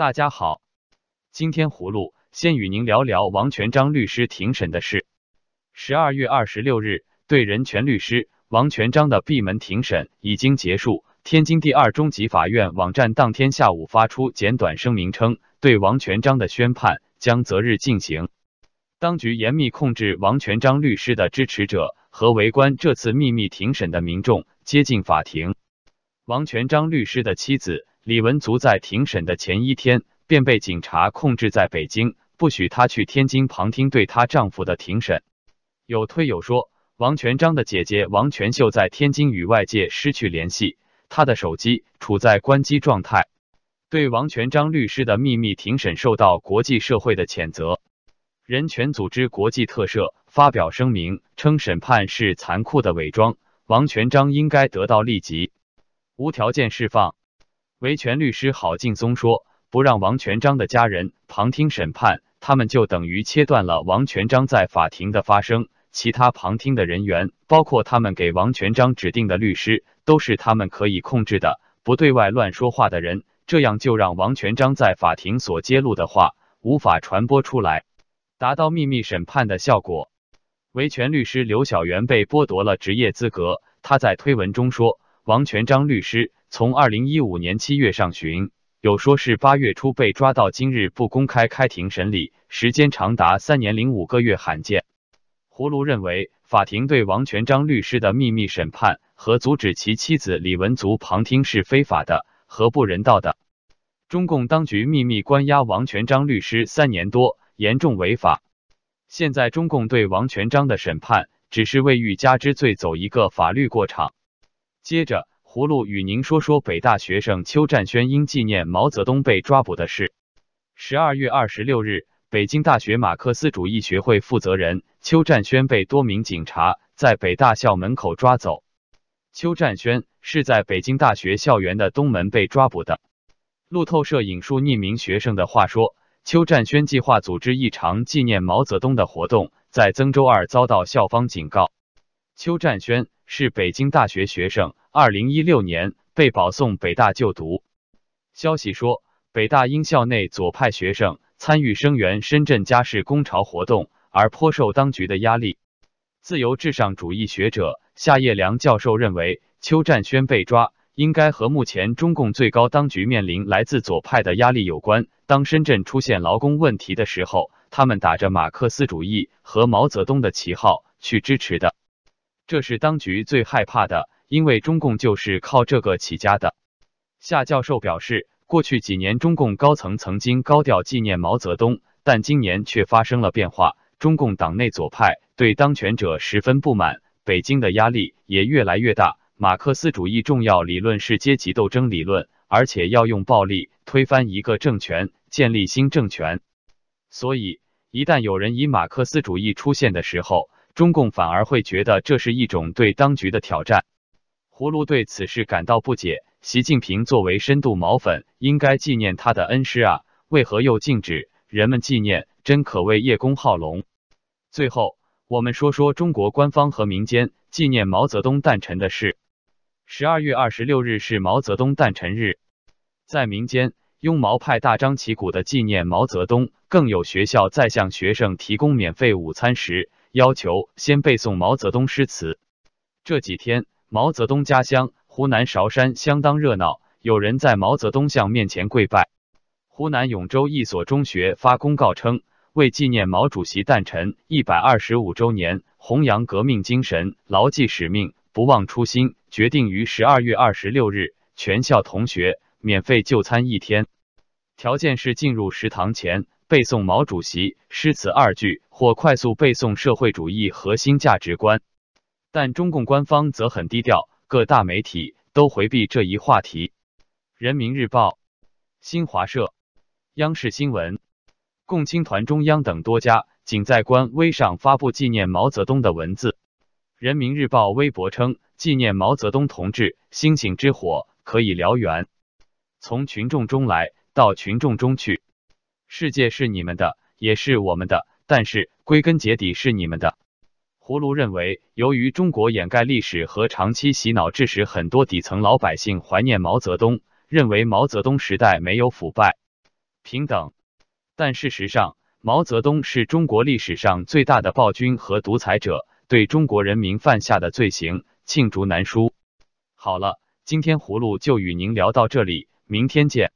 大家好，今天葫芦先与您聊聊王全章律师庭审的事。十二月二十六日，对人权律师王全章的闭门庭审已经结束。天津第二中级法院网站当天下午发出简短声明称，对王全章的宣判将择日进行。当局严密控制王全章律师的支持者和围观这次秘密庭审的民众接近法庭。王全章律师的妻子李文足在庭审的前一天便被警察控制在北京，不许她去天津旁听对她丈夫的庭审。有推有说，王全章的姐姐王全秀在天津与外界失去联系。他的手机处在关机状态，对王全章律师的秘密庭审受到国际社会的谴责。人权组织国际特赦发表声明称，审判是残酷的伪装，王全章应该得到立即无条件释放。维权律师郝劲松说：“不让王全章的家人旁听审判，他们就等于切断了王全章在法庭的发声。其他旁听的人员，包括他们给王全章指定的律师。”都是他们可以控制的，不对外乱说话的人，这样就让王全章在法庭所揭露的话无法传播出来，达到秘密审判的效果。维权律师刘小元被剥夺了职业资格，他在推文中说，王全章律师从二零一五年七月上旬，有说是八月初被抓到今日不公开开庭审理，时间长达三年零五个月，罕见。葫芦认为，法庭对王全章律师的秘密审判。和阻止其妻子李文足旁听是非法的和不人道的。中共当局秘密关押王全章律师三年多，严重违法。现在中共对王全章的审判只是为欲加之罪走一个法律过场。接着，葫芦与您说说北大学生邱占轩因纪念毛泽东被抓捕的事。十二月二十六日，北京大学马克思主义学会负责人邱占轩被多名警察在北大校门口抓走。邱占轩是在北京大学校园的东门被抓捕的。路透社引述匿名学生的话说，邱占轩计划组织一场纪念毛泽东的活动，在曾周二遭到校方警告。邱占轩是北京大学学生，二零一六年被保送北大就读。消息说，北大因校内左派学生参与声援深圳家事工潮活动而颇受当局的压力。自由至上主义学者夏叶良教授认为，邱占轩被抓应该和目前中共最高当局面临来自左派的压力有关。当深圳出现劳工问题的时候，他们打着马克思主义和毛泽东的旗号去支持的，这是当局最害怕的，因为中共就是靠这个起家的。夏教授表示，过去几年中共高层曾经高调纪念毛泽东，但今年却发生了变化。中共党内左派对当权者十分不满，北京的压力也越来越大。马克思主义重要理论是阶级斗争理论，而且要用暴力推翻一个政权，建立新政权。所以，一旦有人以马克思主义出现的时候，中共反而会觉得这是一种对当局的挑战。葫芦对此事感到不解。习近平作为深度毛粉，应该纪念他的恩师啊，为何又禁止人们纪念？真可谓叶公好龙。最后，我们说说中国官方和民间纪念毛泽东诞辰的事。十二月二十六日是毛泽东诞辰日，在民间，拥毛派大张旗鼓的纪念毛泽东，更有学校在向学生提供免费午餐时，要求先背诵毛泽东诗词。这几天，毛泽东家乡湖南韶山相当热闹，有人在毛泽东像面前跪拜。湖南永州一所中学发公告称。为纪念毛主席诞辰一百二十五周年，弘扬革命精神，牢记使命，不忘初心，决定于十二月二十六日全校同学免费就餐一天，条件是进入食堂前背诵毛主席诗词二句，或快速背诵社会主义核心价值观。但中共官方则很低调，各大媒体都回避这一话题。人民日报、新华社、央视新闻。共青团中央等多家仅在官微上发布纪念毛泽东的文字。人民日报微博称：“纪念毛泽东同志，星星之火可以燎原，从群众中来到群众中去。世界是你们的，也是我们的，但是归根结底是你们的。”葫芦认为，由于中国掩盖历史和长期洗脑，致使很多底层老百姓怀念毛泽东，认为毛泽东时代没有腐败。平等。但事实上，毛泽东是中国历史上最大的暴君和独裁者，对中国人民犯下的罪行罄竹难书。好了，今天葫芦就与您聊到这里，明天见。